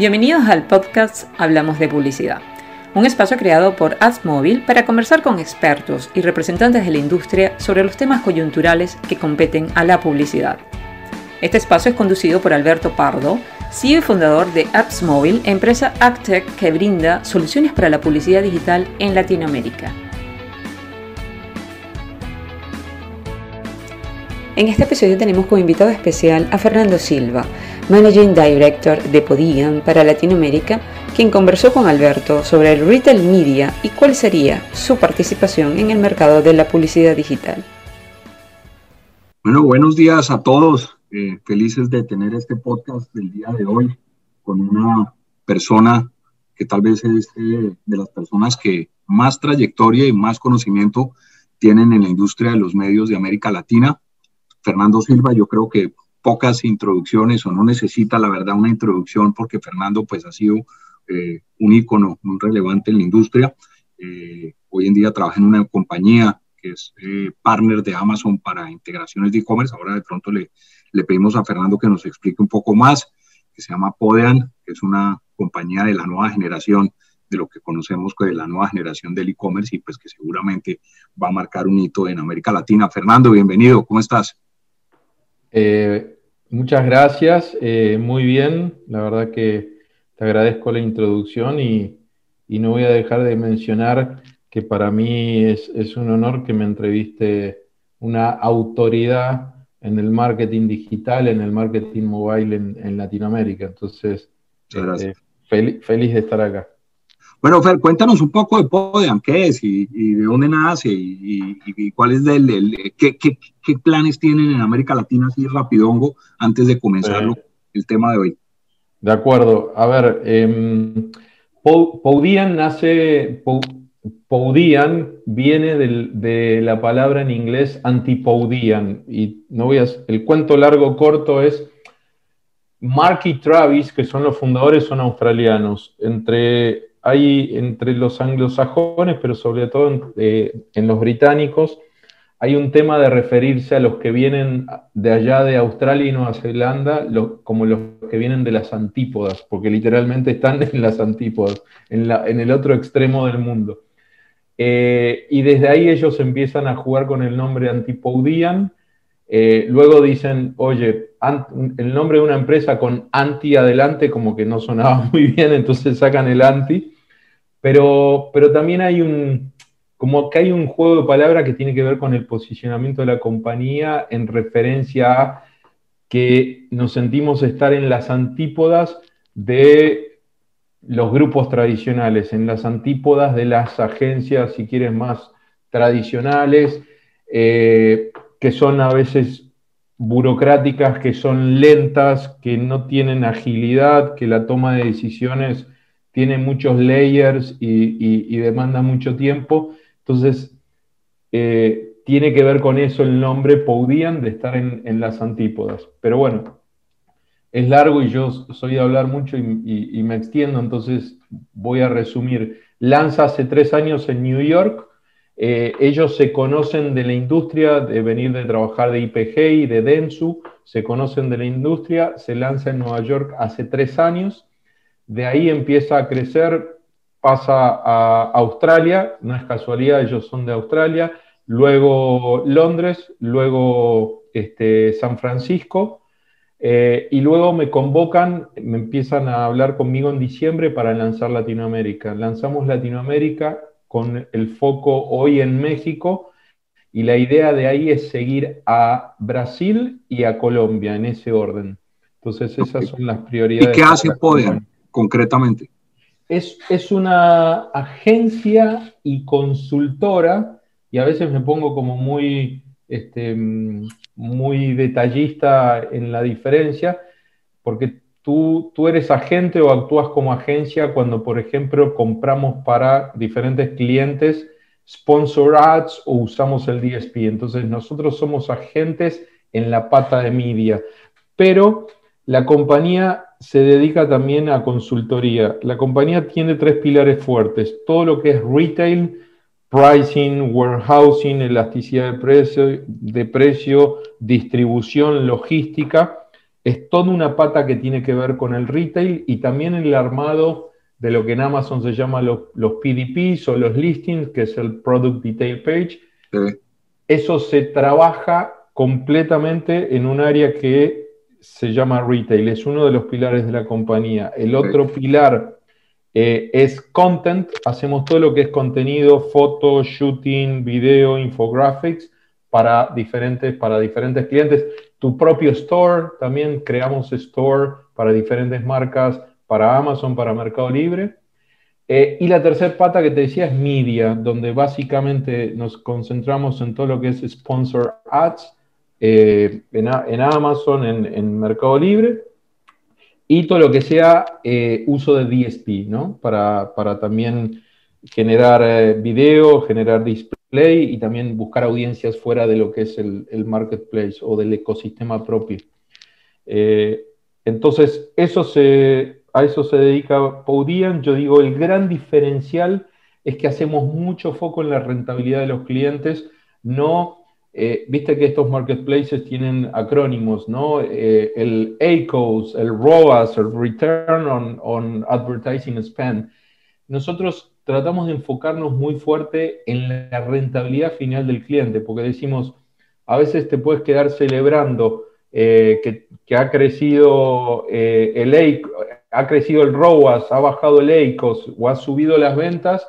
Bienvenidos al podcast Hablamos de Publicidad, un espacio creado por AdsMobile para conversar con expertos y representantes de la industria sobre los temas coyunturales que competen a la publicidad. Este espacio es conducido por Alberto Pardo, CEO y fundador de AdsMobile, empresa AgTech que brinda soluciones para la publicidad digital en Latinoamérica. En este episodio tenemos como invitado especial a Fernando Silva, Managing Director de Podigan para Latinoamérica, quien conversó con Alberto sobre el retail media y cuál sería su participación en el mercado de la publicidad digital. Bueno, buenos días a todos. Eh, felices de tener este podcast del día de hoy con una persona que tal vez es eh, de las personas que más trayectoria y más conocimiento tienen en la industria de los medios de América Latina. Fernando Silva, yo creo que pocas introducciones o no necesita la verdad una introducción porque Fernando pues ha sido eh, un ícono muy relevante en la industria. Eh, hoy en día trabaja en una compañía que es eh, partner de Amazon para integraciones de e-commerce. Ahora de pronto le, le pedimos a Fernando que nos explique un poco más, que se llama Podean, que es una compañía de la nueva generación de lo que conocemos de la nueva generación del e-commerce y pues que seguramente va a marcar un hito en América Latina. Fernando, bienvenido, ¿cómo estás? Eh, muchas gracias, eh, muy bien, la verdad que te agradezco la introducción y, no voy a dejar de mencionar que para mí es, un honor que me entreviste una autoridad en el marketing digital, en el marketing mobile en, Latinoamérica. Entonces, eh, feliz de estar acá. Bueno, Fer, cuéntanos un poco de Podean, qué es y, de dónde nace y, cuál es del, qué, planes tienen en América Latina así rapidongo antes de comenzar el tema de hoy. De acuerdo. A ver, eh, Poudian nace, Poudian viene de la palabra en inglés antipoudian y no voy a, el cuento largo corto es Mark y Travis, que son los fundadores, son australianos. Entre hay entre los anglosajones, pero sobre todo en, los británicos, hay un tema de referirse a los que vienen de allá de Australia y Nueva Zelanda como los que vienen de las antípodas, porque literalmente están en las antípodas, en, el otro extremo del mundo. Eh, y desde ahí ellos empiezan a jugar con el nombre Antipoudian. Eh, luego dicen, oye, el nombre de una empresa con anti adelante como que no sonaba muy bien, entonces sacan el anti. Pero, pero también hay un, como que hay un juego de palabras que tiene que ver con el posicionamiento de la compañía en referencia a que nos sentimos estar en las antípodas de los grupos tradicionales, en las antípodas de las agencias, si quieres, más tradicionales, eh, que son a veces burocráticas, que son lentas, que no tienen agilidad, que la toma de decisiones tiene muchos layers y, demanda mucho tiempo. Entonces, eh, tiene que ver con eso el nombre Poudian de estar en, las antípodas. Pero bueno, es largo y yo soy de hablar mucho y, me extiendo, entonces voy a resumir. Lanza hace tres años en New York. Eh, ellos se conocen de la industria, de venir de trabajar de IPG y de Densu, se conocen de la industria, se lanza en Nueva York hace tres años de ahí empieza a crecer, pasa a Australia, no es casualidad, ellos son de Australia, luego Londres, luego este, San Francisco, eh, y luego me convocan, me empiezan a hablar conmigo en diciembre para lanzar Latinoamérica. Lanzamos Latinoamérica con el foco hoy en México y la idea de ahí es seguir a Brasil y a Colombia en ese orden. Entonces esas son las prioridades. ¿Y qué hace Poder? concretamente? Es, es, una agencia y consultora, y a veces me pongo como muy, este, muy detallista en la diferencia, porque tú, tú eres agente o actúas como agencia cuando, por ejemplo, compramos para diferentes clientes sponsor ads o usamos el DSP. Entonces nosotros somos agentes en la pata de media, pero la compañía se dedica también a consultoría. La compañía tiene tres pilares fuertes. Todo lo que es retail, pricing, warehousing, elasticidad de precio, de precio distribución, logística. es toda una pata que tiene que ver con el retail y también el armado de lo que en Amazon se llama los, los PDPs o los listings, que es el Product Detail Page. Eso se trabaja completamente en un área que se llama retail, es uno de los pilares de la compañía. El otro pilar eh, es content, hacemos todo lo que es contenido, foto, shooting, video, infographics para diferentes, para diferentes clientes. Tu propio store, también creamos store para diferentes marcas, para Amazon, para Mercado Libre. Eh, y la tercera pata que te decía es media, donde básicamente nos concentramos en todo lo que es sponsor ads eh, en, Amazon, en Mercado Libre y todo lo que sea eh, uso de DSP, ¿no? Para, también generar eh, video, generar display y también buscar audiencias fuera de lo que es el, marketplace o del ecosistema propio. Eh, entonces, eso se, a eso se dedica Poudian. Yo digo, el gran diferencial es que hacemos mucho foco en la rentabilidad de los clientes, no eh, viste que estos marketplaces tienen acrónimos, ¿no? Eh, el ACOS, el ROAS, el Return on, Advertising Spend. Nosotros tratamos de enfocarnos muy fuerte en la rentabilidad final del cliente, porque decimos, a veces te puedes quedar celebrando eh, que, ha crecido el ha crecido el ROAS, ha bajado el ACOS o ha subido las ventas,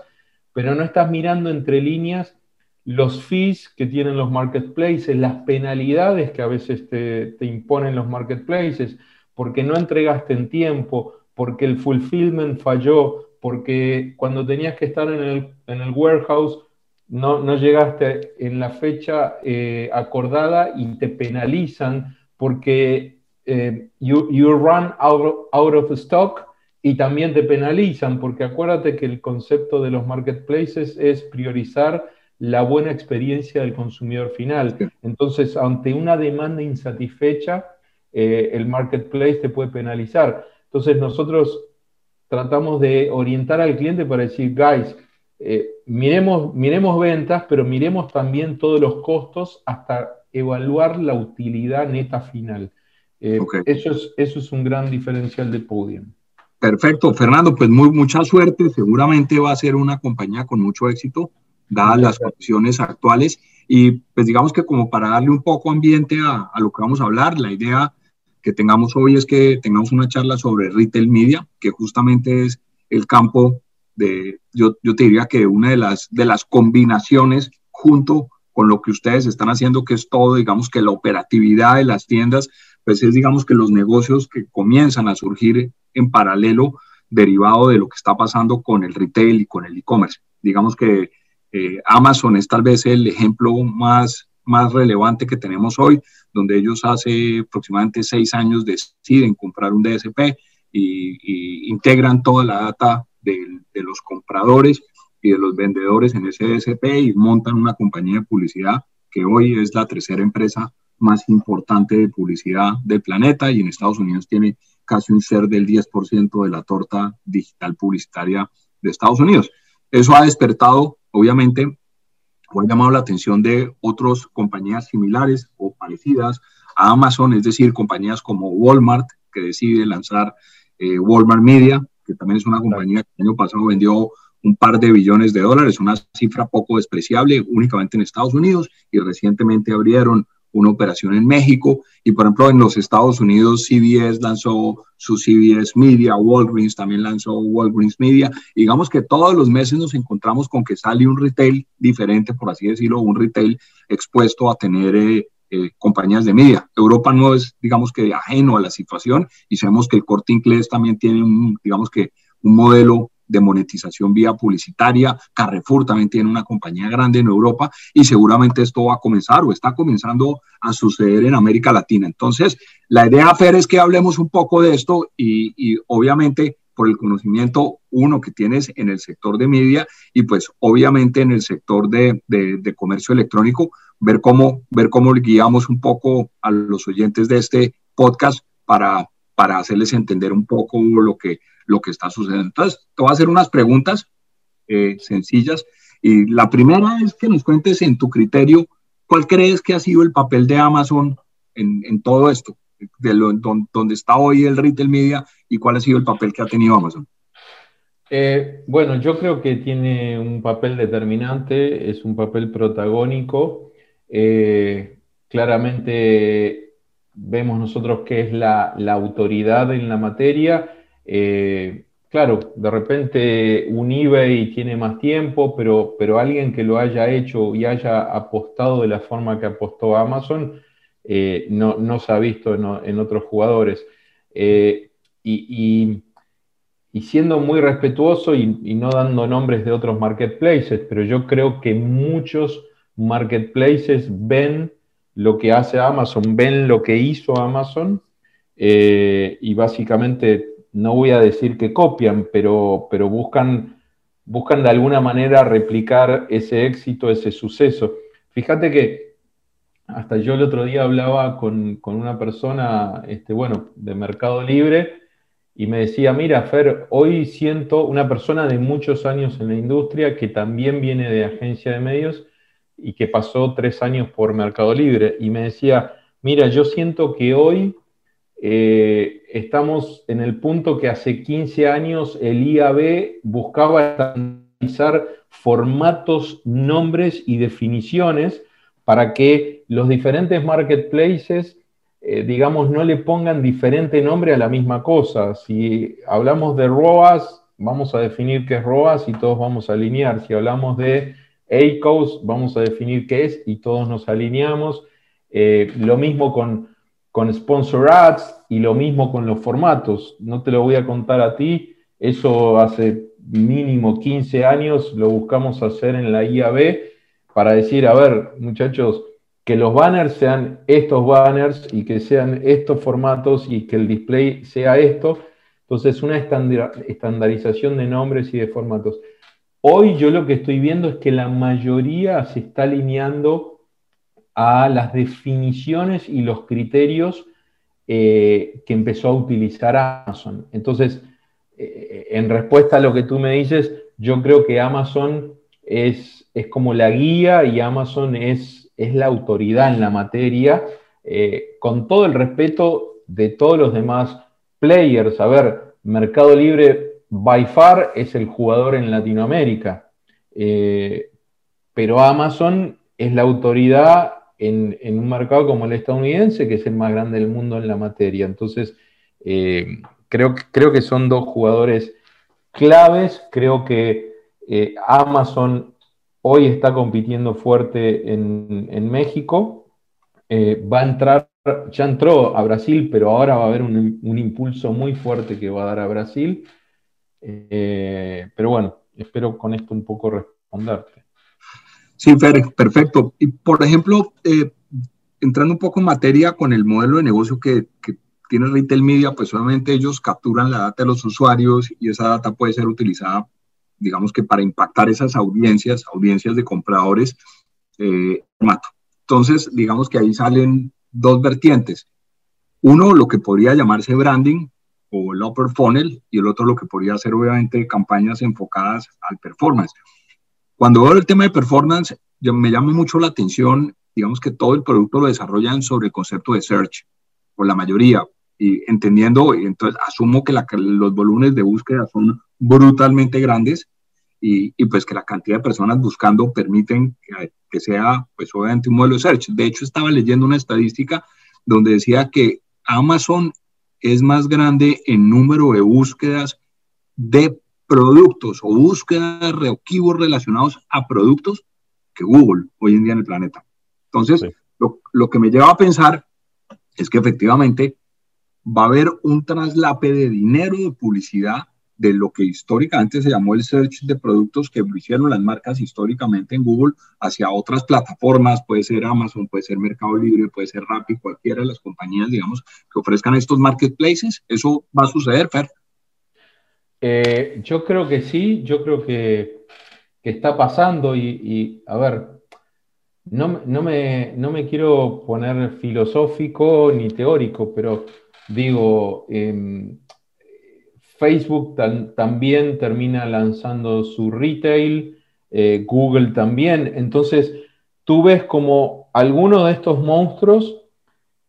pero no estás mirando entre líneas los fees que tienen los marketplaces, las penalidades que a veces te, imponen los marketplaces, porque no entregaste en tiempo, porque el fulfillment falló, porque cuando tenías que estar en el, warehouse no, llegaste en la fecha eh, acordada y te penalizan porque eh, you, run out of stock y también te penalizan, porque acuérdate que el concepto de los marketplaces es priorizar la buena experiencia del consumidor final. Entonces, ante una demanda insatisfecha, eh, el marketplace te puede penalizar. Entonces, nosotros tratamos de orientar al cliente para decir, guys, eh, miremos, miremos ventas, pero miremos también todos los costos hasta evaluar la utilidad neta final. Eh, eso, es, eso es un gran diferencial de Podium. Perfecto, Fernando, pues muy, mucha suerte. Seguramente va a ser una compañía con mucho éxito dadas las condiciones actuales. Y pues digamos que como para darle un poco ambiente a, a, lo que vamos a hablar, la idea que tengamos hoy es que tengamos una charla sobre retail media, que justamente es el campo de, yo, yo te diría que una de las, de las combinaciones junto con lo que ustedes están haciendo, que es todo, digamos que la operatividad de las tiendas, pues es digamos que los negocios que comienzan a surgir en paralelo derivado de lo que está pasando con el retail y con el e-commerce. Digamos que eh, Amazon es tal vez el ejemplo más, más relevante que tenemos hoy, donde ellos hace aproximadamente seis años deciden comprar un DSP y, integran toda la data de, de, los compradores y de los vendedores en ese DSP y montan una compañía de publicidad que hoy es la tercera empresa más importante de publicidad del planeta y en Estados Unidos tiene casi un ser del 10% de la torta digital publicitaria de Estados Unidos. Eso ha despertado obviamente, ha llamado la atención de otras compañías similares o parecidas a Amazon, es decir, compañías como Walmart, que decide lanzar eh, Walmart Media, que también es una compañía que el año pasado vendió un par de billones de dólares, una cifra poco despreciable únicamente en Estados Unidos, y recientemente abrieron una operación en México y por ejemplo en los Estados Unidos CBS lanzó su CBS Media, Walgreens también lanzó Walgreens Media. digamos que todos los meses nos encontramos con que sale un retail diferente, por así decirlo, un retail expuesto a tener eh, eh, compañías de media. Europa no es, digamos que, ajeno a la situación y sabemos que el corte inglés también tiene digamos que, un modelo de monetización vía publicitaria. Carrefour también tiene una compañía grande en Europa y seguramente esto va a comenzar o está comenzando a suceder en América Latina. Entonces, la idea, Fer, es que hablemos un poco de esto y, obviamente por el conocimiento, uno que tienes en el sector de media y pues obviamente en el sector de, comercio electrónico, ver cómo, ver cómo guiamos un poco a los oyentes de este podcast para, para hacerles entender un poco lo que, lo que está sucediendo. Entonces, te voy a hacer unas preguntas eh, sencillas. Y la primera es que nos cuentes en tu criterio, ¿cuál crees que ha sido el papel de Amazon en, todo esto? de lo, donde está hoy el retail media y cuál ha sido el papel que ha tenido Amazon? Eh, bueno, yo creo que tiene un papel determinante, es un papel protagónico. Eh, claramente vemos nosotros que es la, autoridad en la materia. Eh, claro, de repente un eBay tiene más tiempo, pero, pero alguien que lo haya hecho y haya apostado de la forma que apostó Amazon, no, se ha visto en, otros jugadores. y y siendo muy respetuoso y, no dando nombres de otros marketplaces, pero yo creo que muchos marketplaces ven lo que hace Amazon, ven lo que hizo Amazon eh, y básicamente no voy a decir que copian, pero, pero buscan, buscan de alguna manera replicar ese éxito, ese suceso. Fíjate que hasta yo el otro día hablaba con, con una persona, este, bueno, de Mercado Libre, y me decía, mira, Fer, hoy siento una persona de muchos años en la industria que también viene de agencia de medios y que pasó tres años por Mercado Libre. Y me decía, mira, yo siento que hoy eh, estamos en el punto que hace 15 años el IAB buscaba estandarizar formatos, nombres y definiciones para que los diferentes marketplaces eh, digamos, no le pongan diferente nombre a la misma cosa. Si hablamos de ROAS, vamos a definir qué es ROAS y todos vamos a alinear. Si hablamos de ACOS, vamos a definir qué es y todos nos alineamos. Eh, lo mismo con, con Sponsor Ads y lo mismo con los formatos. No te lo voy a contar a ti, eso hace mínimo 15 años lo buscamos hacer en la IAB para decir, a ver, muchachos, que los banners sean estos banners y que sean estos formatos y que el display sea esto. Entonces, una estandarización de nombres y de formatos. Hoy yo lo que estoy viendo es que la mayoría se está alineando a las definiciones y los criterios eh, que empezó a utilizar Amazon. Entonces, eh, en respuesta a lo que tú me dices, yo creo que Amazon es, es como la guía y Amazon es es la autoridad en la materia, eh, con todo el respeto de todos los demás players. A ver, Mercado Libre by far es el jugador en Latinoamérica, eh, pero Amazon es la autoridad en, un mercado como el estadounidense, que es el más grande del mundo en la materia. Entonces, eh, creo, creo que son dos jugadores claves. Creo que Amazon Hoy está compitiendo fuerte en, México. Eh, va a entrar, ya entró a Brasil, pero ahora va a haber un, impulso muy fuerte que va a dar a Brasil. Eh, pero bueno, espero con esto un poco responderte. Sí, perfecto. Y por ejemplo, eh, entrando un poco en materia con el modelo de negocio que, que, tiene Retail Media, pues obviamente ellos capturan la data de los usuarios y esa data puede ser utilizada digamos que para impactar esas audiencias, audiencias de compradores, eh, Entonces, digamos que ahí salen dos vertientes. Uno, lo que podría llamarse branding o el upper funnel, y el otro lo que podría ser obviamente campañas enfocadas al performance. Cuando veo el tema de performance, me llama mucho la atención, digamos que todo el producto lo desarrollan sobre el concepto de search, o la mayoría, y entendiendo, y entonces asumo que los volúmenes de búsqueda son brutalmente grandes y, y, pues que la cantidad de personas buscando permiten que, que, sea pues obviamente un modelo de search. De hecho, estaba leyendo una estadística donde decía que Amazon es más grande en número de búsquedas de productos o búsquedas de relacionados a productos que Google hoy en día en el planeta. Entonces, lo, lo que me lleva a pensar es que efectivamente va a haber un traslape de dinero de publicidad de lo que históricamente se llamó el search de productos que hicieron las marcas históricamente en Google hacia otras plataformas, puede ser Amazon, puede ser Mercado Libre, puede ser Rappi, cualquiera de las compañías, digamos, que ofrezcan estos marketplaces. ¿Eso va a suceder, Fer? Eh, yo creo que sí, yo creo que, está pasando y, a ver, no, no, me, no, me, quiero poner filosófico ni teórico, pero digo, eh, Facebook también termina lanzando su retail, eh, Google también. Entonces, tú ves como algunos de estos monstruos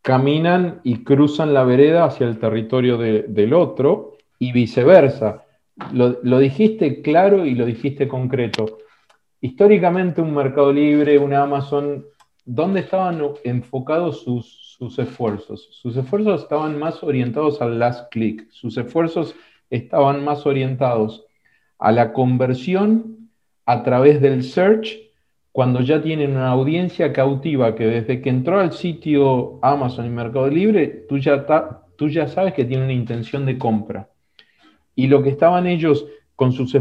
caminan y cruzan la vereda hacia el territorio del otro y viceversa. Lo, dijiste claro y lo dijiste concreto. Históricamente un Mercado Libre, una Amazon, ¿dónde estaban enfocados sus esfuerzos? Sus esfuerzos estaban más orientados al last click, sus esfuerzos estaban más orientados a la conversión a través del search cuando ya tienen una audiencia cautiva que desde que entró al sitio Amazon y Mercado Libre, tú ya, tú ya sabes que tiene una intención de compra. Y lo que estaban ellos con sus,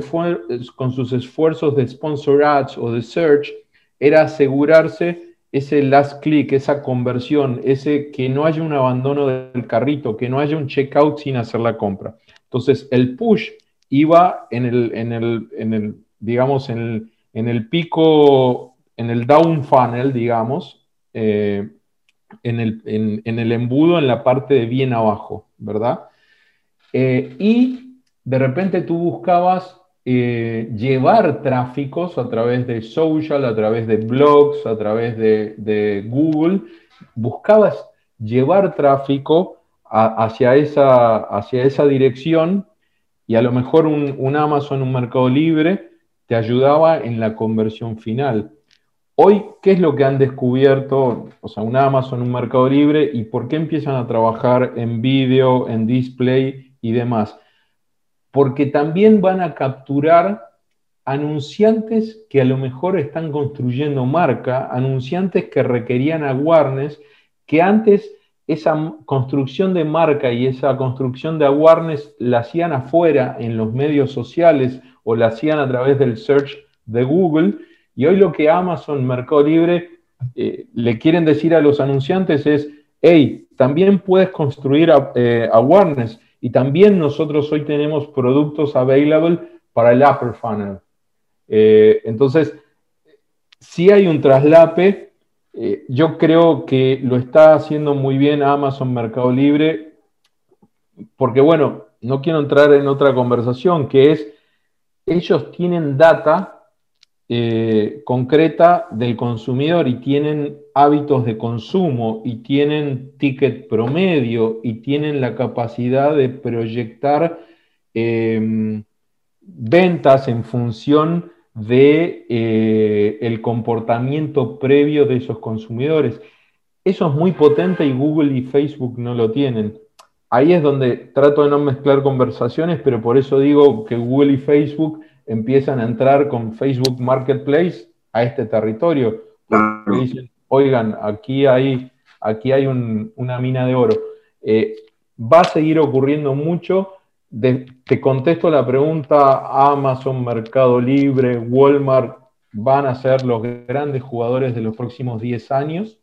con sus esfuerzos de sponsor ads o de search era asegurarse ese last click, esa conversión, ese que no haya un abandono del carrito, que no haya un checkout sin hacer la compra. Entonces, el push iba en el, en el, en el digamos, en el, en el pico, en el down funnel, digamos, eh, en, el, embudo, en la parte de bien abajo, ¿verdad? Eh, y de repente tú buscabas eh, llevar tráficos a través de social, a través de blogs, a través de, Google, buscabas llevar tráfico hacia, esa, hacia esa dirección y a lo mejor un, Amazon, un mercado libre, te ayudaba en la conversión final. Hoy, ¿qué es lo que han descubierto? O sea, un Amazon, un Mercado Libre, y por qué empiezan a trabajar en vídeo, en display y demás. Porque también van a capturar anunciantes que a lo mejor están construyendo marca, anunciantes que requerían awareness, que antes esa construcción de marca y esa construcción de awareness la hacían afuera en los medios sociales o la hacían a través del search de Google. Y hoy lo que Amazon, Mercado Libre, eh, le quieren decir a los anunciantes es, hey, también puedes construir eh, awareness y también nosotros hoy tenemos productos available para el upper funnel. Eh, entonces, si hay un traslape, yo creo que lo está haciendo muy bien Amazon Mercado Libre, porque bueno, no quiero entrar en otra conversación, que es ellos tienen data eh, concreta del consumidor y tienen hábitos de consumo y tienen ticket promedio y tienen la capacidad de proyectar em, ventas en función de eh, el comportamiento previo de esos consumidores. Eso es muy potente y Google y Facebook no lo tienen ahí es donde trato de no mezclar conversaciones, pero por eso digo que Google y Facebook empiezan a entrar con Facebook Marketplace a este territorio. Dicen, oigan, aquí hay, aquí hay una mina de oro. Eh, va a seguir ocurriendo mucho. Te contesto la pregunta, Amazon, Mercado Libre, Walmart van a ser los grandes jugadores de los próximos 10 años.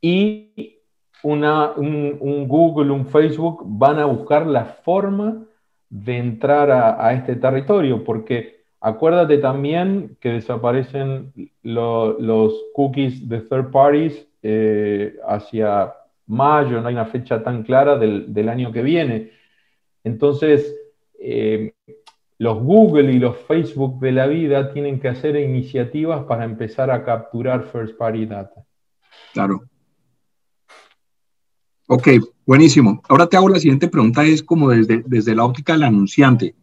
Y un, Google, un Facebook van a buscar la forma de entrar a, este territorio, porque acuérdate también que desaparecen los cookies de third parties eh, hacia mayo, no hay una fecha tan clara del, año que viene. Entonces, eh, los Google y los Facebook de la vida tienen que hacer iniciativas para empezar a capturar first party data. Claro. Ok, buenísimo. Ahora te hago la siguiente pregunta, es como desde, desde la óptica del anunciante,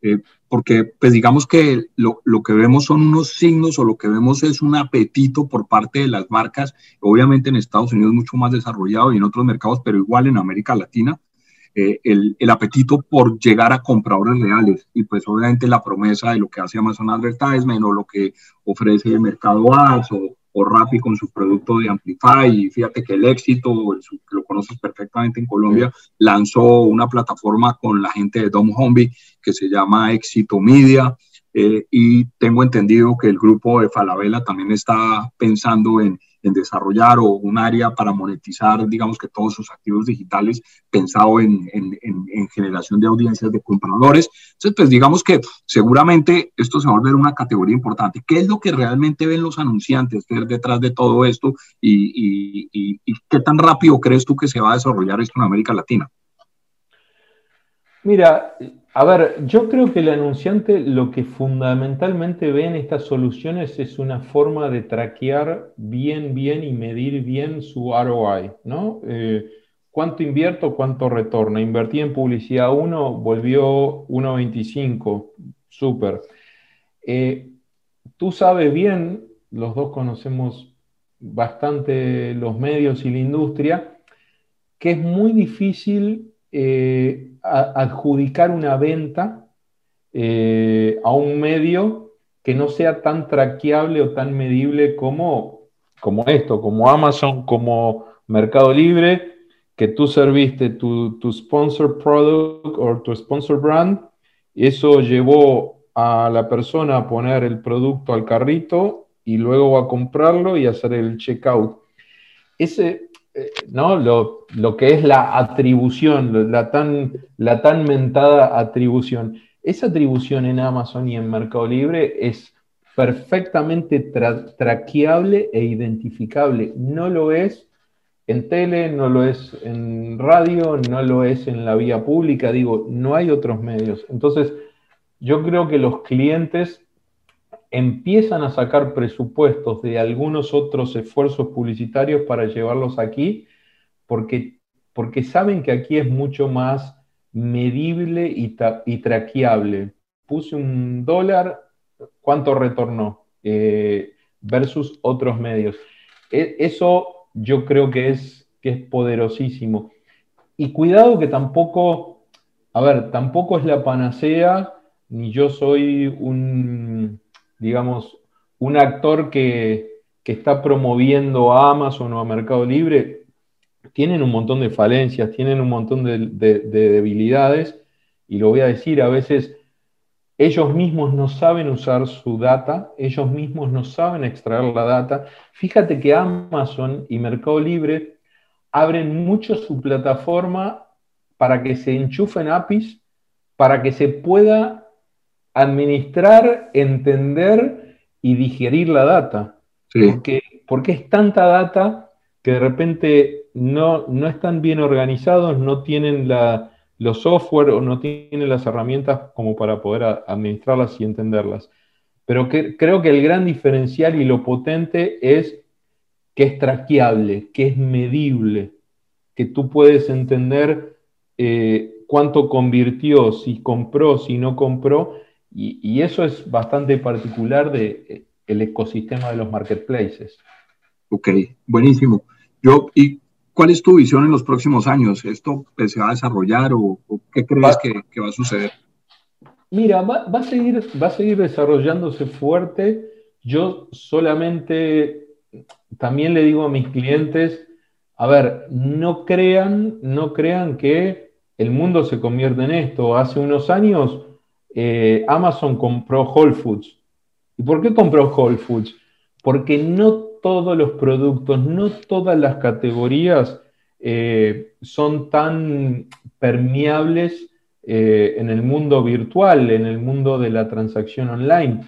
eh, porque pues digamos que lo, lo, que vemos son unos signos o lo que vemos es un apetito por parte de las marcas, obviamente en Estados Unidos mucho más desarrollado y en otros mercados, pero igual en América Latina, eh, el, el, apetito por llegar a compradores reales y pues obviamente la promesa de lo que hace Amazon Advertisement o lo que ofrece el Mercado Ads o, o Rappi con su producto de Amplify. Y fíjate que el éxito, que lo conoces perfectamente en Colombia, lanzó una plataforma con la gente de Dom Homby que se llama Éxito Media. Eh, y tengo entendido que el grupo de Falabella también está pensando en, en desarrollar o un área para monetizar, digamos que todos sus activos digitales, pensado en, en, en, generación de audiencias de compradores. Entonces, pues digamos que seguramente esto se va a volver una categoría importante. ¿Qué es lo que realmente ven los anunciantes detrás de todo esto y, y qué tan rápido crees tú que se va a desarrollar esto en América Latina? Mira, a ver, yo creo que el anunciante lo que fundamentalmente ve en estas soluciones es una forma de traquear bien, bien y medir bien su ROI, ¿no? Eh, ¿Cuánto invierto? ¿Cuánto retorna? Invertí en publicidad 1, volvió 1.25, súper. Eh, tú sabes bien, los dos conocemos bastante los medios y la industria, que es muy difícil eh, adjudicar una venta eh, a un medio que no sea tan traqueable o tan medible como, como esto, como Amazon, como Mercado Libre, que tú serviste tu, tu sponsor product o tu sponsor brand, eso llevó a la persona a poner el producto al carrito y luego a comprarlo y hacer el checkout. Ese, ¿no? Lo, lo, que es la atribución, la tan, la tan mentada atribución. Esa atribución en Amazon y en Mercado Libre es perfectamente traqueable e identificable. No lo es en tele, no lo es en radio, no lo es en la vía pública. Digo, no hay otros medios. Entonces, yo creo que los clientes empiezan a sacar presupuestos de algunos otros esfuerzos publicitarios para llevarlos aquí, porque, porque saben que aquí es mucho más medible y, y traqueable. Puse un dólar, ¿cuánto retornó? Eh, versus otros medios. E, eso yo creo que es, que es poderosísimo. Y cuidado que tampoco, a ver, tampoco es la panacea, ni yo soy un, digamos, un actor que, está promoviendo a Amazon o a Mercado Libre, tienen un montón de falencias, tienen un montón de, debilidades, y lo voy a decir, a veces ellos mismos no saben usar su data, ellos mismos no saben extraer la data. Fíjate que Amazon y Mercado Libre abren mucho su plataforma para que se enchufen APIs, para que se pueda administrar, entender y digerir la data. Porque, porque, es tanta data que de repente no, no están bien organizados, no tienen la, los software o no tienen las herramientas como para poder administrarlas y entenderlas. Pero que, creo que el gran diferencial y lo potente es que es traqueable, que es medible, que tú puedes entender eh, cuánto convirtió, si compró, si no compró, y, eso es bastante particular del de, el ecosistema de los marketplaces. Ok, buenísimo. Yo, ¿y cuál es tu visión en los próximos años? ¿Esto pues, se va a desarrollar o, qué crees que, va a suceder? Mira, va, a seguir, va a seguir desarrollándose fuerte. Yo solamente también le digo a mis clientes, a ver, no crean, no crean que el mundo se convierte en esto. Hace unos años eh, Amazon compró Whole Foods. ¿Y por qué compró Whole Foods? Porque no todos los productos, no todas las categorías eh, son tan permeables eh, en el mundo virtual, en el mundo de la transacción online.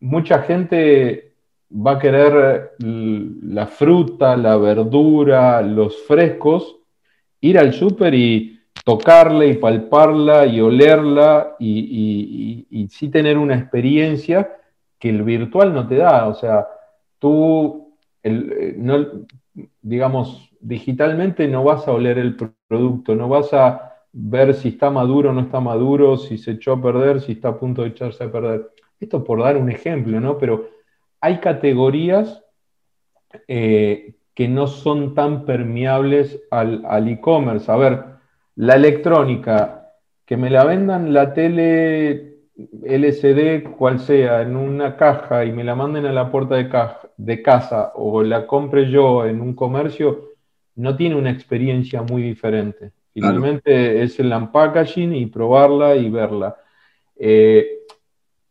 Mucha gente va a querer la fruta, la verdura, los frescos, ir al súper y tocarla y palparla y olerla y, y, sí tener una experiencia que el virtual no te da. O sea, tú, eh, no, digamos, digitalmente no vas a oler el producto, no vas a ver si está maduro o no está maduro, si se echó a perder, si está a punto de echarse a perder. Esto por dar un ejemplo, ¿no? Pero hay categorías eh, que no son tan permeables al e-commerce. a ver, la electrónica, que me la vendan la tele LCD, cual sea, en una caja y me la manden a la puerta de, de casa o la compre yo en un comercio, no tiene una experiencia muy diferente. Finalmente es el unpackaging y probarla y verla. Eh,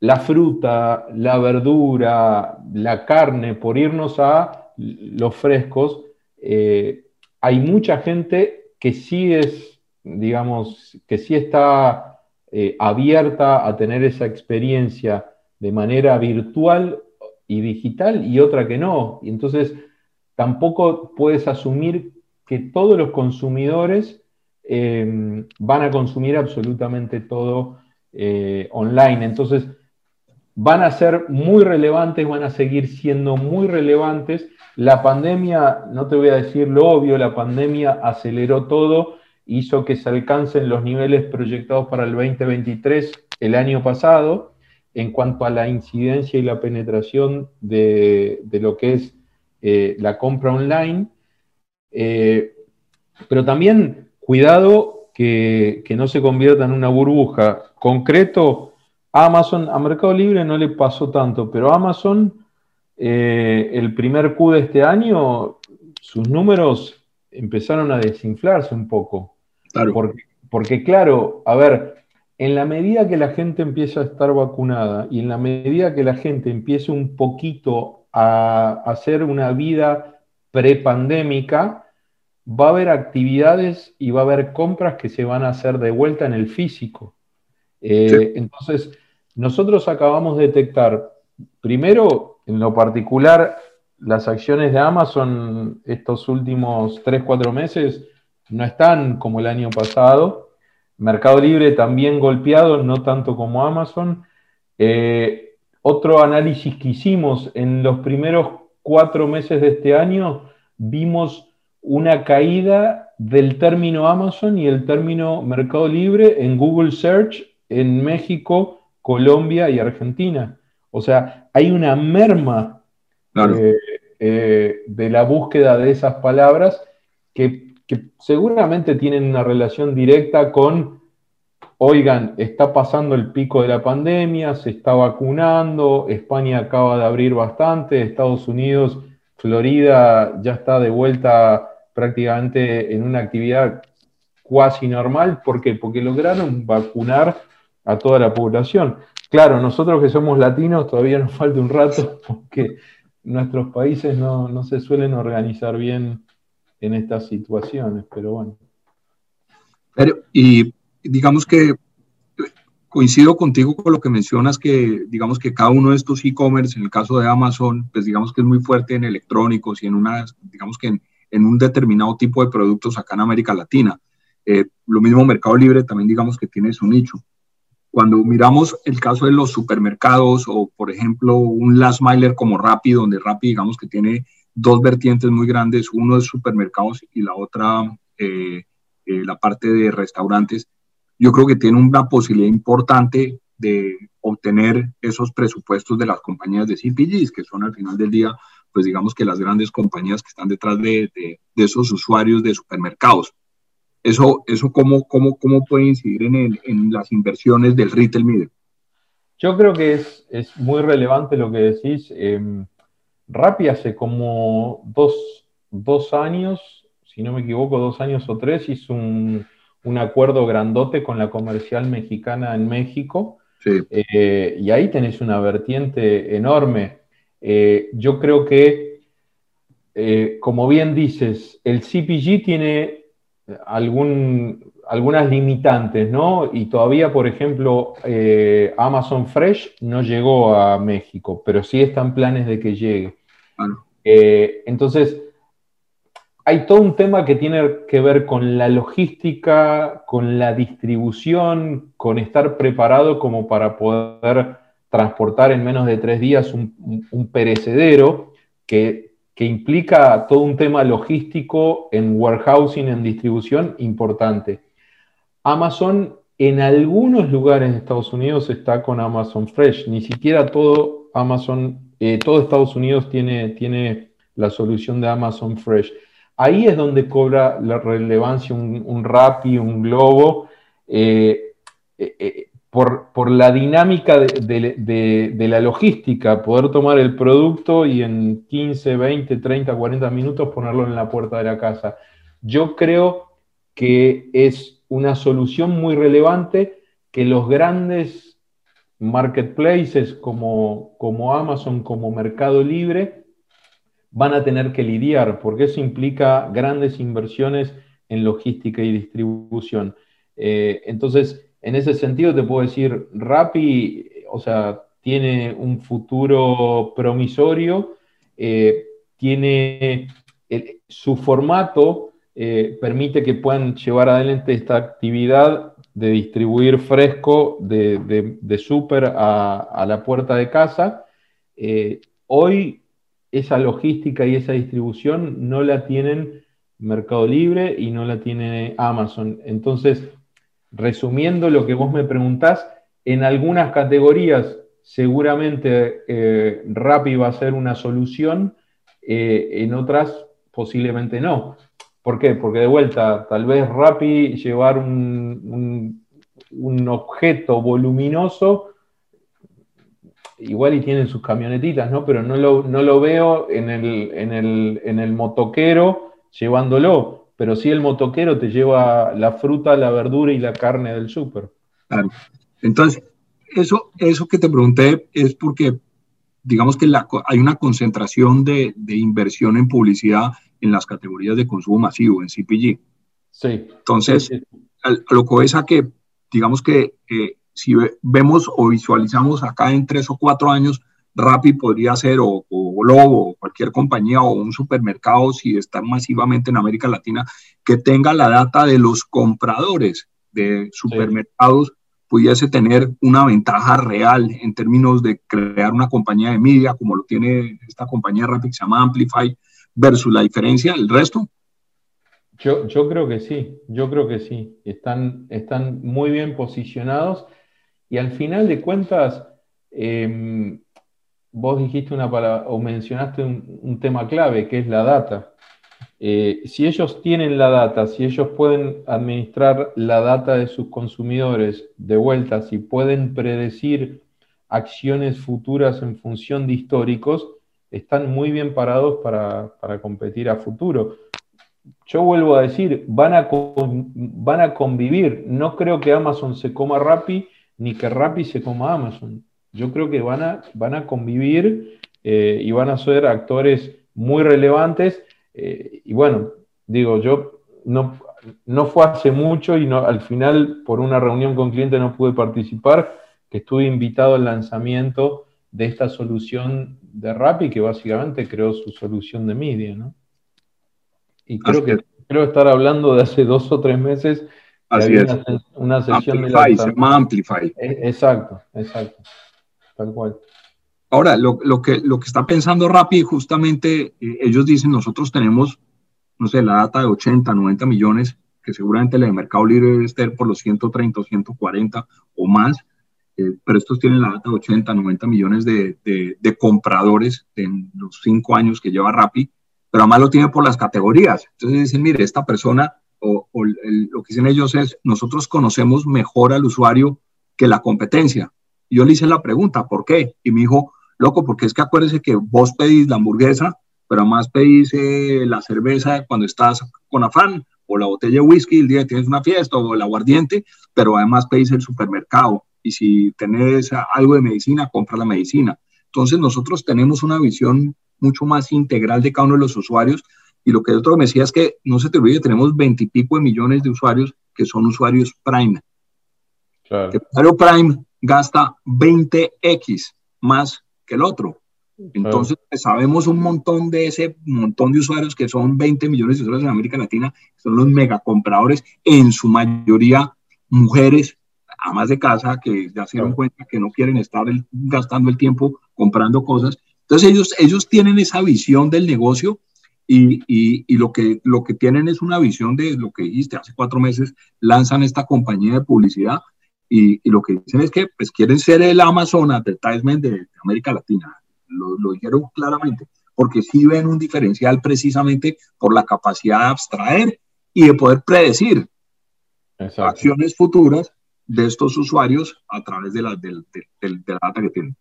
la fruta, la verdura, la carne, por irnos a los frescos, eh, hay mucha gente que sí es digamos, que sí está eh, abierta a tener esa experiencia de manera virtual y digital y otra que no. Y entonces tampoco puedes asumir que todos los consumidores em, van a consumir absolutamente todo eh, online. Entonces, van a ser muy relevantes, van a seguir siendo muy relevantes. La pandemia, no te voy a decir lo obvio, la pandemia aceleró todo, hizo que se alcancen los niveles proyectados para el 2023 el año pasado en cuanto a la incidencia y la penetración de, lo que es eh, la compra online. Eh, pero también cuidado que, no se convierta en una burbuja. Concreto, Amazon, a Mercado Libre no le pasó tanto, pero Amazon, eh, el primer Q de este año, sus números empezaron a desinflarse un poco. Claro. porque, claro, a ver, en la medida que la gente empieza a estar vacunada y en la medida que la gente empiece un poquito a hacer una vida prepandémica, va a haber actividades y va a haber compras que se van a hacer de vuelta en el físico. Eh, entonces, nosotros acabamos de detectar, primero, en lo particular, las acciones de Amazon estos últimos 3, 4 meses no están como el año pasado. Mercado Libre también golpeado, no tanto como Amazon. Eh, otro análisis que hicimos en los primeros cuatro meses de este año, vimos una caída del término Amazon y el término Mercado Libre en Google Search en México, Colombia y Argentina. O sea, hay una merma eh, eh, de la búsqueda de esas palabras que que seguramente tienen una relación directa con, oigan, está pasando el pico de la pandemia, se está vacunando, España acaba de abrir bastante, Estados Unidos, Florida ya está de vuelta prácticamente en una actividad cuasi normal. ¿Por qué? Porque lograron vacunar a toda la población. Claro, nosotros que somos latinos todavía nos falta un rato porque nuestros países no, no se suelen organizar bien en estas situaciones, pero bueno. Pero, y digamos que coincido contigo con lo que mencionas, que digamos que cada uno de estos e-commerce, en el caso de Amazon, pues digamos que es muy fuerte en electrónicos y en una, digamos que en, en un determinado tipo de productos acá en América Latina. Eh, lo mismo Mercado Libre también digamos que tiene su nicho. Cuando miramos el caso de los supermercados o, por ejemplo, un last miler como Rappi, donde Rappi digamos que tiene dos vertientes muy grandes, uno es supermercados y la otra eh, eh, la parte de restaurantes, yo creo que tiene una posibilidad importante de obtener esos presupuestos de las compañías de CPGs, que son al final del día, pues digamos que las grandes compañías que están detrás de, de, esos usuarios de supermercados. Eso, eso cómo, cómo, cómo puede incidir en, en las inversiones del retail media? Yo creo que es, es muy relevante lo que decís. Eh, Rappi hace como dos, años, si no me equivoco, dos años o tres, hizo un, acuerdo grandote con la comercial mexicana en México. Eh, y ahí tenés una vertiente enorme. Eh, yo creo que, eh, como bien dices, el CPG tiene algún, algunas limitantes, ¿no? Y todavía, por ejemplo, Amazon Fresh no llegó a México, pero sí están planes de que llegue. Eh, entonces, hay todo un tema que tiene que ver con la logística, con la distribución, con estar preparado como para poder transportar en menos de tres días un, perecedero que, que, implica todo un tema logístico en warehousing, en distribución importante. Amazon en algunos lugares de Estados Unidos está con Amazon Fresh, ni siquiera todo Amazon eh, todo Estados Unidos tiene, tiene la solución de Amazon Fresh. Ahí es donde cobra la relevancia un, un Rappi, un Globo, eh, eh, por, la dinámica de, la logística, poder tomar el producto y en 15, 20, 30, 40 minutos ponerlo en la puerta de la casa. Yo creo que es una solución muy relevante que los grandes marketplaces como, como Amazon, como Mercado Libre, van a tener que lidiar, porque eso implica grandes inversiones en logística y distribución. Eh, entonces, en ese sentido te puedo decir, Rappi, o sea, tiene un futuro promisorio, eh, tiene su formato eh, permite que puedan llevar adelante esta actividad de distribuir fresco de, de, súper a, la puerta de casa. Eh, hoy esa logística y esa distribución no la tienen Mercado Libre y no la tiene Amazon. Entonces, resumiendo lo que vos me preguntás, en algunas categorías seguramente eh, Rappi va a ser una solución, eh, en otras posiblemente no. ¿Por qué? Porque de vuelta, tal vez Rappi llevar un, objeto voluminoso, igual y tienen sus camionetitas, ¿no? Pero no lo, veo en el, en el motoquero llevándolo, pero sí el motoquero te lleva la fruta, la verdura y la carne del súper. Claro. Entonces, eso, eso que te pregunté es porque digamos que hay una concentración de, inversión en publicidad en las categorías de consumo masivo, en CPG. Sí. Entonces, lo que es a que, digamos que si vemos o visualizamos acá en tres o cuatro años, Rappi podría ser, o, o Globo, o cualquier compañía, o un supermercado, si está masivamente en América Latina, que tenga la data de los compradores de supermercados pudiese tener una ventaja real en términos de crear una compañía de media como lo tiene esta compañía Rapid que se llama Amplify versus la diferencia del resto? Yo, yo creo que sí, yo creo que sí. Están, están muy bien posicionados y al final de cuentas, em, vos dijiste una palabra o mencionaste un tema clave que es la data. Eh, si ellos tienen la data, si ellos pueden administrar la data de sus consumidores de vuelta, si pueden predecir acciones futuras en función de históricos, están muy bien parados para, competir a futuro. Yo vuelvo a decir, van a, van a convivir. No creo que Amazon se coma Rappi, ni que Rappi se coma Amazon. Yo creo que van a, van a convivir eh, y van a ser actores muy relevantes eh, y bueno, digo, yo no, no fue hace mucho y no, al final por una reunión con cliente no pude participar, que estuve invitado al lanzamiento de esta solución de Rappi que básicamente creó su solución de media, ¿no? Y creo que creo estar hablando de hace dos o tres meses. Así es. Una, sesión Amplify, se llama Amplify. E, exacto, exacto. Tal cual. Ahora, lo, que, lo que está pensando Rappi, justamente eh, ellos dicen, nosotros tenemos, no sé, la data de 80, 90 millones, que seguramente la de Mercado Libre debe estar por los 130 o 140 o más, eh, pero estos tienen la data de 80, 90 millones de, de, compradores en los cinco años que lleva Rappi, pero además lo tiene por las categorías. Entonces dicen, mire, esta persona, o, lo que dicen ellos es, nosotros conocemos mejor al usuario que la competencia. yo le hice la pregunta, ¿por qué? Y me dijo, loco, porque es que acuérdese que vos pedís la hamburguesa, pero además pedís eh, la cerveza cuando estás con afán, o la botella de whisky el día que tienes una fiesta, o el aguardiente, pero además pedís el supermercado. Y si tenés algo de medicina, compra la medicina. Entonces nosotros tenemos una visión mucho más integral de cada uno de los usuarios. Y lo que otro me decía es que, no se te olvide, tenemos veintipico de millones de usuarios que son usuarios Prime. Claro. El usuario Prime gasta 20x más que el otro. Entonces, pues, sabemos un montón de ese montón de usuarios que son 20 millones de usuarios en América Latina, son los megacompradores, en su mayoría mujeres, amas de casa, que ya se dieron cuenta que no quieren estar gastando el tiempo comprando cosas. Entonces, ellos, ellos tienen esa visión del negocio y, y, lo, que, lo que tienen es una visión de lo que dijiste, hace cuatro meses lanzan esta compañía de publicidad y, lo que dicen es que pues, quieren ser el Amazon Advertisement de, América Latina. Lo, lo, dijeron claramente, porque sí ven un diferencial precisamente por la capacidad de abstraer y de poder predecir acciones futuras de estos usuarios a través de la, de, la data que tienen.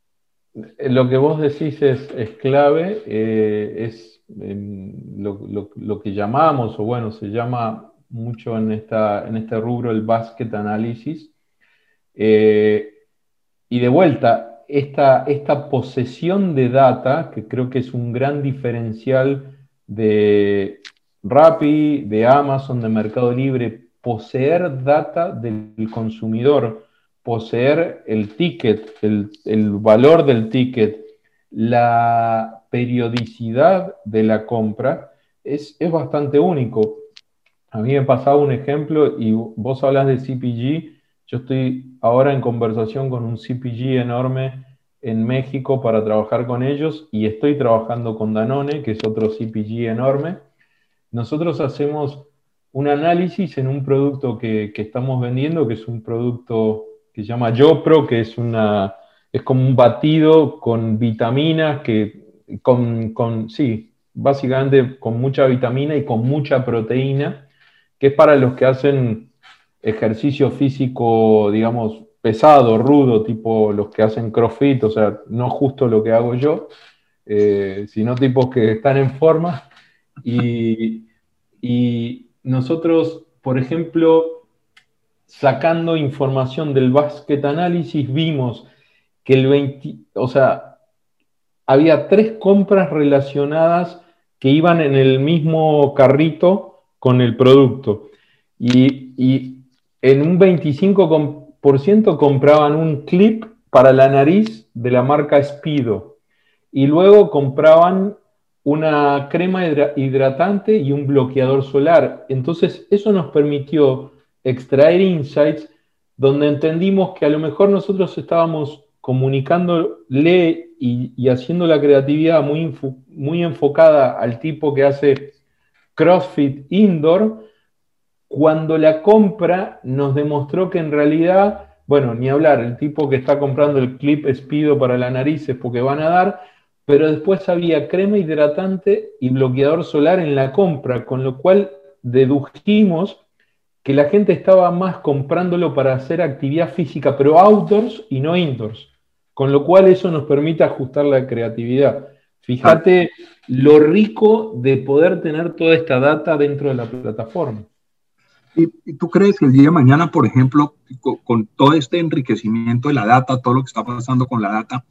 Eh, lo que vos decís es, es clave, eh, es lo, lo, lo, que llamamos, o bueno, se llama mucho en, esta, en este rubro el basket analysis, eh, y de vuelta, esta, esta posesión de data, que creo que es un gran diferencial de Rappi, de Amazon, de Mercado Libre, poseer data del consumidor, poseer el ticket, el, valor del ticket, la periodicidad de la compra, es, es bastante único. A mí me pasaba un ejemplo y vos hablas de CPG. Yo estoy ahora en conversación con un CPG enorme en México para trabajar con ellos y estoy trabajando con Danone, que es otro CPG enorme. Nosotros hacemos un análisis en un producto que, estamos vendiendo, que es un producto que se llama YoPro, que es, una, es como un batido con vitaminas, que, con, con, sí, básicamente con mucha vitamina y con mucha proteína, que es para los que hacen ejercicio físico, digamos, pesado, rudo, tipo los que hacen CrossFit, o sea, no justo lo que hago yo, eh, sino tipos que están en forma. Y, nosotros, por ejemplo, sacando información del basket análisis, vimos que el 20, o sea, había tres compras relacionadas que iban en el mismo carrito con el producto. Y, y en un 25 compraban un clip para la nariz de la marca Speedo y luego compraban una crema hidratante y un bloqueador solar. Entonces eso nos permitió extraer insights donde entendimos que a lo mejor nosotros estábamos comunicándole y, y haciendo la creatividad muy, muy enfocada al tipo que hace CrossFit Indoor, cuando la compra nos demostró que en realidad, bueno, ni hablar, el tipo que está comprando el clip espido para la nariz es porque van a dar, pero después había crema hidratante y bloqueador solar en la compra, con lo cual dedujimos que la gente estaba más comprándolo para hacer actividad física, pero outdoors y no indoors, con lo cual eso nos permite ajustar la creatividad. Fíjate lo rico de poder tener toda esta data dentro de la plataforma. ¿Y, tú crees que el día de mañana, por ejemplo, con, todo este enriquecimiento de la data, todo lo que está pasando con la data,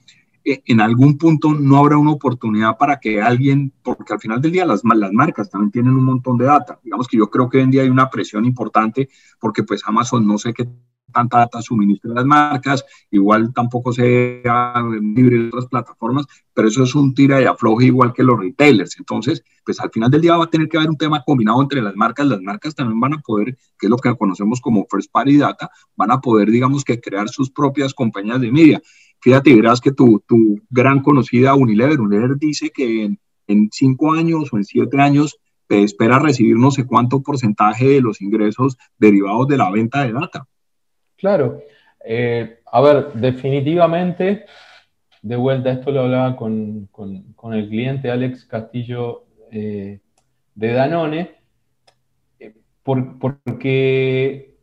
en algún punto no habrá una oportunidad para que alguien, porque al final del día las, las marcas también tienen un montón de data. Digamos que yo creo que hoy en día hay una presión importante porque pues Amazon no sé qué tanta data suministra las marcas, igual tampoco sea libre de otras plataformas, pero eso es un tira y afloje igual que los retailers. Entonces, pues al final del día va a tener que haber un tema combinado entre las marcas. Las marcas también van a poder, que es lo que conocemos como first party data, van a poder, digamos que, crear sus propias compañías de media. Fíjate, verás que tu, tu gran conocida Unilever, Unilever dice que en, en cinco años o en siete años espera recibir no sé cuánto porcentaje de los ingresos derivados de la venta de data. Claro. Eh, a ver, definitivamente, de vuelta, esto lo hablaba con, el cliente Alex Castillo eh, de Danone, eh, porque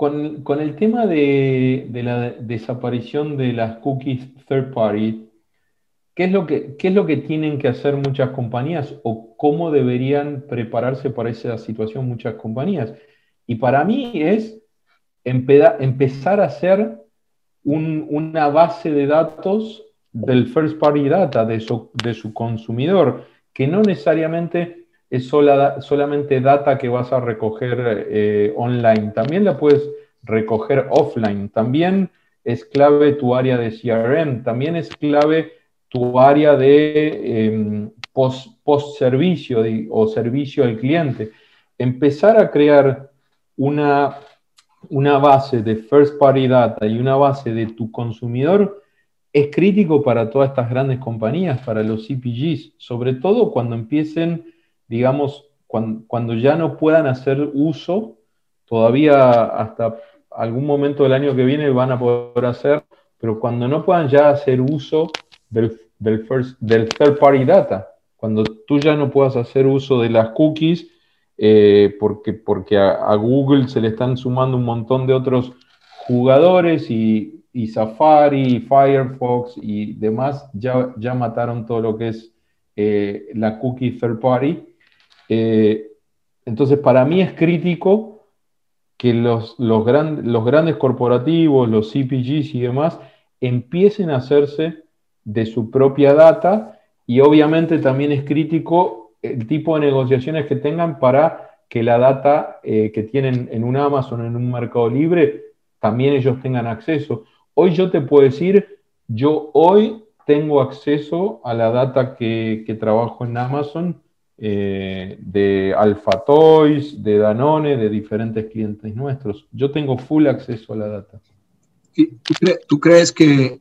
con, el tema de, la desaparición de las cookies third party, ¿qué es, lo que, ¿qué es lo que tienen que hacer muchas compañías o cómo deberían prepararse para esa situación muchas compañías? Y para mí es empezar a hacer una base de datos del first party data, de su, de su consumidor, que no necesariamente es solamente data que vas a recoger eh, online, también la puedes recoger offline, también es clave tu área de CRM, también es clave tu área de em, post, post, servicio o servicio al cliente. Empezar a crear una una base de first party data y una base de tu consumidor es crítico para todas estas grandes compañías, para los CPGs, sobre todo cuando empiecen, digamos, cuando, ya no puedan hacer uso, todavía hasta algún momento del año que viene van a poder hacer, pero cuando no puedan ya hacer uso del, first, del third party data, cuando tú ya no puedas hacer uso de las cookies, eh, porque, porque a, Google se le están sumando un montón de otros jugadores y, y, Safari, Firefox y demás ya, ya mataron todo lo que es eh, la cookie third party. Eh, entonces, para mí es crítico que los, los, grandes corporativos, los CPGs y demás, empiecen a hacerse de su propia data y obviamente también es crítico el tipo de negociaciones que tengan para que la data eh, que tienen en un Amazon, en un mercado libre, también ellos tengan acceso. Hoy yo te puedo decir, yo hoy tengo acceso a la data que, trabajo en Amazon eh, de Alpha Toys, de Danone, de diferentes clientes nuestros. Yo tengo full acceso a la data. ¿Tú, crees que,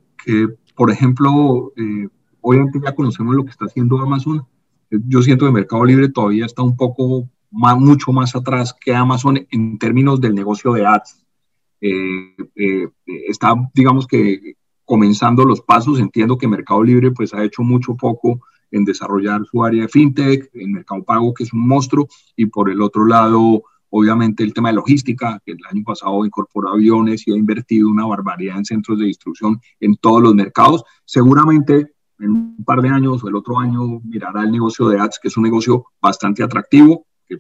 por ejemplo, eh, obviamente ya conocemos lo que está haciendo Amazon? Yo siento que Mercado Libre todavía está un poco más, mucho más atrás que Amazon en términos del negocio de ads. Eh, está, digamos que, comenzando los pasos. Entiendo que Mercado Libre pues ha hecho mucho poco en desarrollar su área de fintech, en Mercado Pago, que es un monstruo, y por el otro lado, obviamente el tema de logística, que el año pasado incorporó aviones y ha invertido una barbaridad en centros de distribución en todos los mercados. Seguramente en un par de años o el otro año mirará el negocio de ads, que es un negocio bastante atractivo, que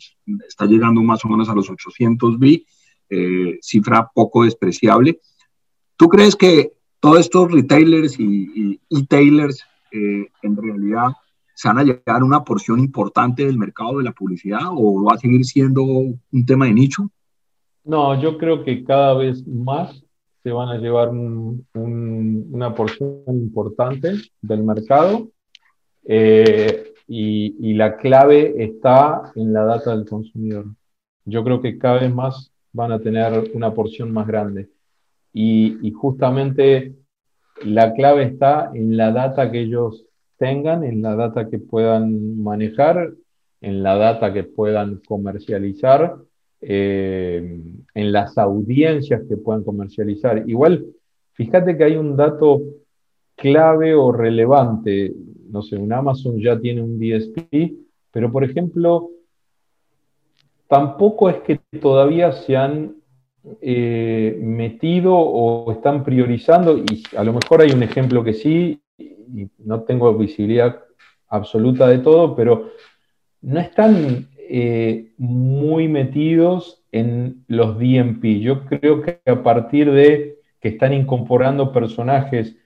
está llegando más o menos a los 800 bi, eh, cifra poco despreciable. ¿Tú crees que todos estos retailers y e-tailers eh, en realidad se van a llegar una porción importante del mercado de la publicidad o va a seguir siendo un tema de nicho? No, yo creo que cada vez más se van a llevar una porción importante del mercado eh, y, la clave está en la data del consumidor. Yo creo que cada vez más van a tener una porción más grande. Y, y justamente la clave está en la data que ellos tengan, en la data que puedan manejar, en la data que puedan comercializar, eh, en las audiencias que puedan comercializar. Igual, fíjate que hay un dato clave o relevante. No sé, un Amazon ya tiene un DSP, pero por ejemplo, tampoco es que todavía se han eh, metido o están priorizando, y a lo mejor hay un ejemplo que sí, y no tengo visibilidad absoluta de todo, pero no están eh, muy metidos en los DMP. Yo creo que a partir de que están incorporando personajes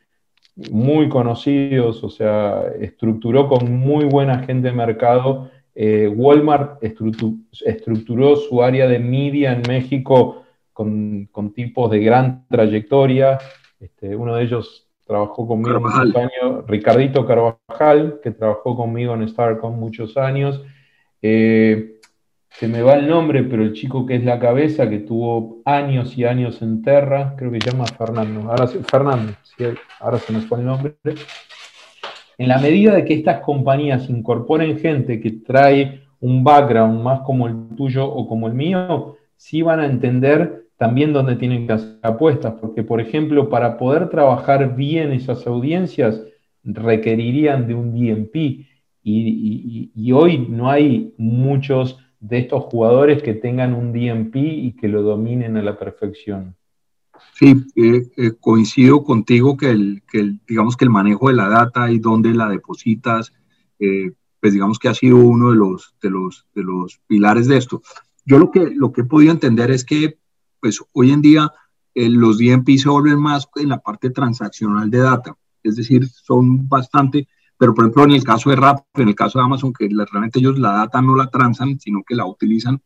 muy conocidos, o sea, estructuró con muy buena gente de mercado. Eh, Walmart estructuró su área de media en México con, tipos de gran trayectoria. Este, uno de ellos trabajó conmigo muchos años, Ricardito Carvajal, que trabajó conmigo en Starcom muchos años. Eh, se me va el nombre, pero el chico que es la cabeza, que tuvo años y años en Terra, creo que se llama Fernando. Ahora, Fernando, ahora se nos pone el nombre. En la medida de que estas compañías incorporen gente que trae un background más como el tuyo o como el mío, sí van a entender también donde tienen que hacer apuestas, porque por ejemplo, para poder trabajar bien esas audiencias requerirían de un DMP y, hoy no hay muchos de estos jugadores que tengan un DMP y que lo dominen a la perfección. Sí, eh, eh, coincido contigo que el, digamos que el manejo de la data y dónde la depositas, eh, pues digamos que ha sido uno de los, de los, de los pilares de esto. Yo lo que, lo que he podido entender es que pues hoy en día eh, los DMP se vuelven más en la parte transaccional de data, es decir, son bastante, pero por ejemplo en el caso de Rap, en el caso de Amazon, que realmente ellos la data no la transan, sino que la utilizan,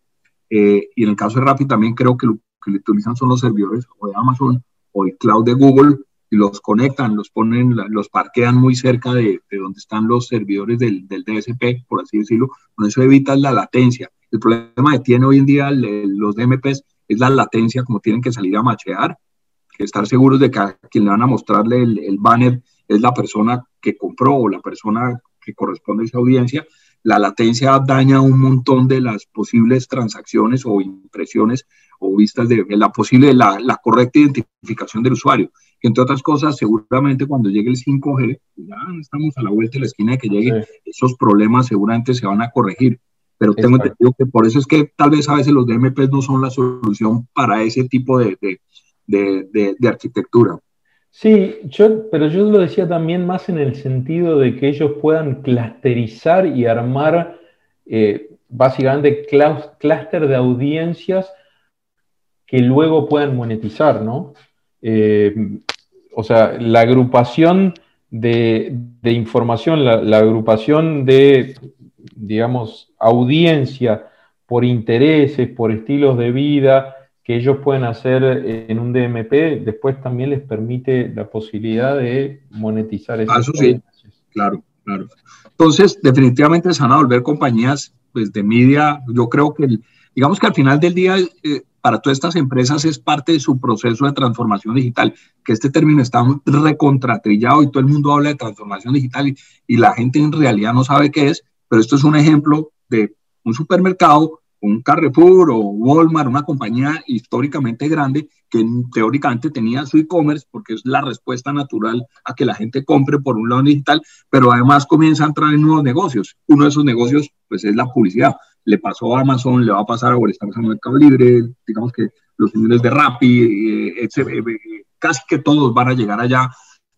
eh, y en el caso de Rappi también creo que lo que utilizan son los servidores o de Amazon o el cloud de Google, y los conectan, los ponen, los parquean muy cerca de, de donde están los servidores del, del, DSP, por así decirlo, con eso evitan la latencia. El problema que tiene hoy en día los DMPs es la latencia, como tienen que salir a machear, que estar seguros de que a quien le van a mostrarle el, banner es la persona que compró o la persona que corresponde a esa audiencia. La latencia daña un montón de las posibles transacciones o impresiones o vistas de, la posible, la, la correcta identificación del usuario. entre otras cosas, seguramente cuando llegue el 5G, ya estamos a la vuelta de la esquina de que lleguen, esos problemas seguramente se van a corregir pero tengo entendido que por eso es que tal vez a veces los DMPs no son la solución para ese tipo de, de, de, arquitectura. Sí, yo, pero yo lo decía también más en el sentido de que ellos puedan clusterizar y armar eh, básicamente clúster de audiencias que luego puedan monetizar, ¿no? Eh, o sea, la agrupación de, información, la, agrupación de digamos, audiencia por intereses, por estilos de vida que ellos pueden hacer en un DMP, después también les permite la posibilidad de monetizar esas ah, Eso sí, claro, Claro. Entonces, definitivamente se van a volver compañías pues, de media. Yo creo que, digamos que al final del día, eh, para todas estas empresas es parte de su proceso de transformación digital, que este término está recontratrillado y todo el mundo habla de transformación digital y, y la gente en realidad no sabe qué es, pero esto es un ejemplo de un supermercado un Carrefour o Walmart, una compañía históricamente grande que teóricamente tenía su e-commerce porque es la respuesta natural a que la gente compre por un lado digital, pero además comienza a entrar en nuevos negocios. Uno de esos negocios pues es la publicidad. Le pasó a Amazon, le va a pasar a estamos en Mercado Libre, digamos que los señores de Rappi, eh, eh, eh, casi que todos van a llegar allá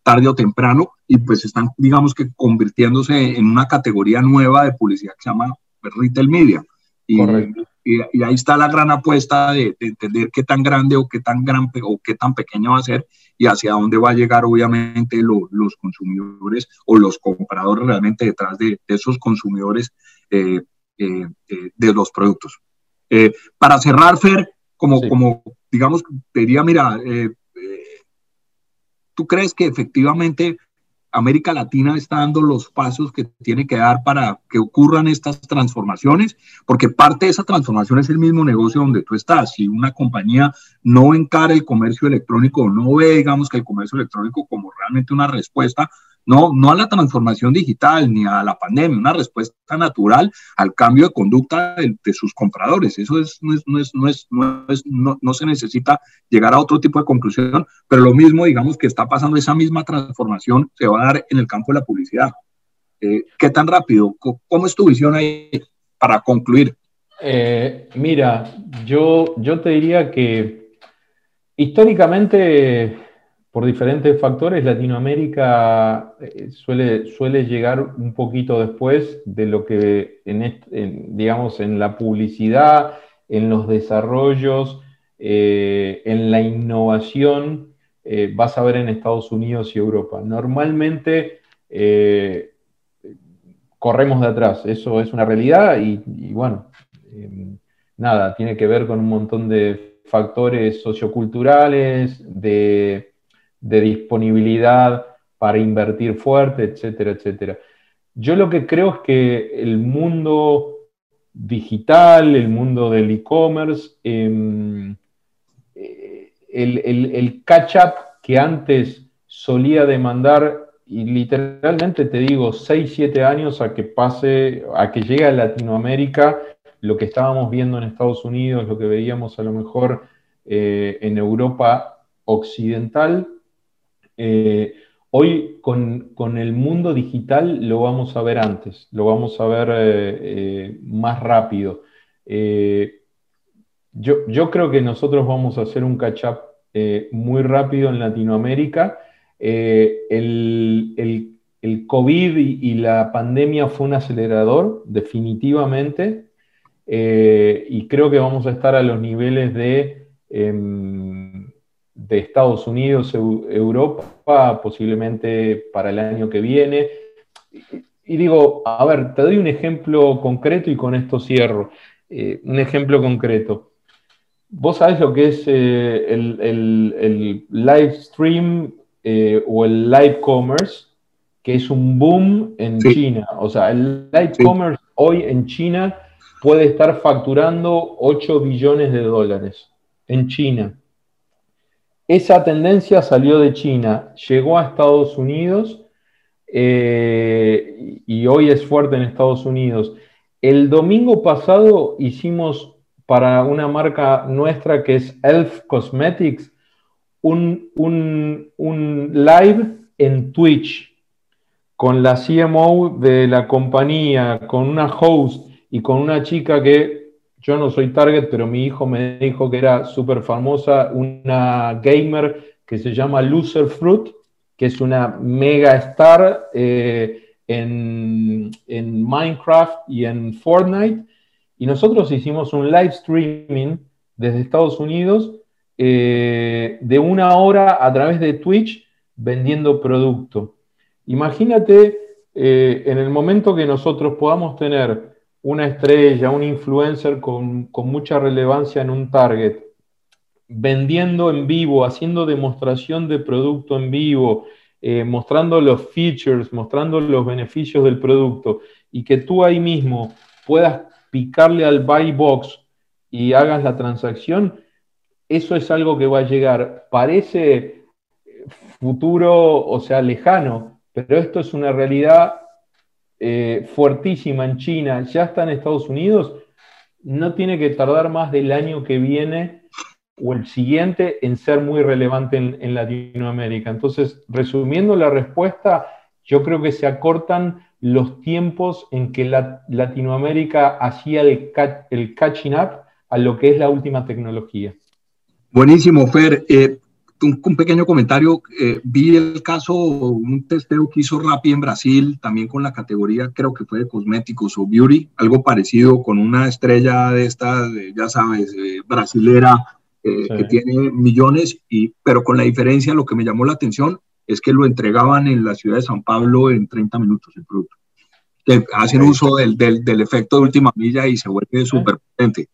tarde o temprano y pues están digamos que convirtiéndose en una categoría nueva de publicidad que se llama retail media. Y, y, ahí está la gran apuesta de, entender qué tan grande o qué tan gran o qué tan pequeño va a ser y hacia dónde va a llegar obviamente los consumidores o los compradores realmente detrás de, esos consumidores eh, eh, eh, de los productos. para cerrar, Fer, como, como digamos, diría, mira, ¿tú crees que efectivamente América Latina está dando los pasos que tiene que dar para que ocurran estas transformaciones, porque parte de esa transformación es el mismo negocio donde tú estás. Si una compañía no encara el comercio electrónico, no ve, digamos, que el comercio electrónico como realmente una respuesta, no, no a la transformación digital ni a la pandemia, una respuesta natural al cambio de conducta de, sus compradores. Eso es, no, es, no, es, no, es, no, es, no, se necesita llegar a otro tipo de conclusión, pero lo mismo, digamos, que está pasando, esa misma transformación se va a dar en el campo de la publicidad. Eh, ¿Qué tan rápido? ¿Cómo es tu visión ahí para concluir? Eh, mira, yo, yo te diría que históricamente por diferentes factores, Latinoamérica eh, suele, llegar un poquito después de lo que, digamos, en la publicidad, en los desarrollos, eh, en la innovación, eh, vas a ver en Estados Unidos y Europa. Normalmente corremos de atrás, eso es una realidad y, y bueno, nada, tiene que ver con un montón de factores socioculturales, de de disponibilidad para invertir fuerte, etcétera, etcétera. Yo lo que creo es que el mundo digital, el mundo del e-commerce, em, eh, el, catch-up que antes solía demandar, y literalmente te digo, 6, 7 años a que pase, a que llegue a Latinoamérica, lo que estábamos viendo en Estados Unidos, lo que veíamos a lo mejor eh, en Europa occidental, eh, hoy con, el mundo digital lo vamos a ver antes, lo vamos a ver eh, eh, más rápido. Yo, creo que nosotros vamos a hacer un catch-up muy rápido en Latinoamérica. El, COVID y, la pandemia fue un acelerador, definitivamente, y creo que vamos a estar a los niveles de em, de Estados Unidos, Europa, posiblemente para el año que viene. Y, digo, a ver, te doy un ejemplo concreto y con esto cierro. Eh, un ejemplo concreto. Vos sabés lo que es eh, el, live stream eh, o el live commerce, que es un boom en China. O sea, el live commerce hoy en China puede estar facturando 8 billones de dólares en China. Esa tendencia salió de China, llegó a Estados Unidos eh, y hoy es fuerte en Estados Unidos. El domingo pasado hicimos para una marca nuestra que es Elf Cosmetics un, un live en Twitch con la CMO de la compañía, con una host y con una chica que yo no soy target, pero mi hijo me dijo que era súper famosa, una gamer que se llama Loser Fruit, que es una mega star eh, en, Minecraft y en Fortnite. Y nosotros hicimos un live streaming desde Estados Unidos eh, de una hora a través de Twitch vendiendo producto. Imagínate eh, en el momento que nosotros podamos tener una estrella, un influencer con, mucha relevancia en un target, vendiendo en vivo, haciendo demostración de producto en vivo, eh, mostrando los features, mostrando los beneficios del producto y que tú ahí mismo puedas picarle al buy box y hagas la transacción, eso es algo que va a llegar. Parece futuro, o sea, lejano, pero esto es una realidad eh, fuertísima en China, ya está en Estados Unidos, no tiene que tardar más del año que viene o el siguiente en ser muy relevante en, Latinoamérica. Entonces, resumiendo la respuesta, yo creo que se acortan los tiempos en que Latinoamérica hacía el, catching up a lo que es la última tecnología. Buenísimo, Fer. Eh, un, pequeño comentario. Eh, vi el caso, un testeo que hizo Rappi en Brasil, también con la categoría, creo que fue de cosméticos o beauty, algo parecido con una estrella de estas, ya sabes, eh, brasilera, eh, que tiene millones, y, pero con la diferencia, lo que me llamó la atención es que lo entregaban en la ciudad de San Pablo en 30 minutos el producto. Que hacen uso del, del, del, efecto de última milla y se vuelve súper potente.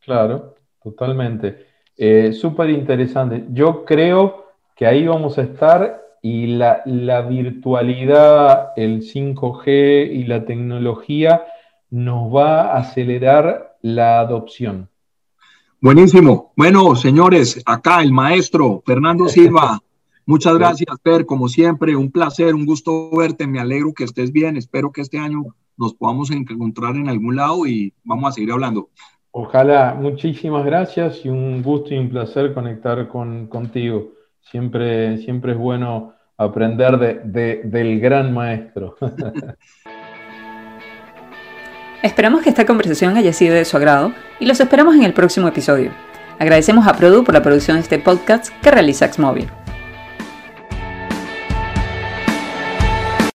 Claro, totalmente. Eh, Súper interesante. Yo creo que ahí vamos a estar y la, la, virtualidad, el 5G y la tecnología nos va a acelerar la adopción. Buenísimo. Bueno, señores, acá el maestro Fernando Silva. Muchas gracias, Fer, como siempre, un placer, un gusto verte, me alegro que estés bien, espero que este año nos podamos encontrar en algún lado y vamos a seguir hablando. Ojalá, muchísimas gracias y un gusto y un placer conectar con, contigo. Siempre, siempre es bueno aprender de, del gran maestro. Esperamos que esta conversación haya sido de su agrado y los esperamos en el próximo episodio. Agradecemos a Produ por la producción de este podcast que realiza Xmobile.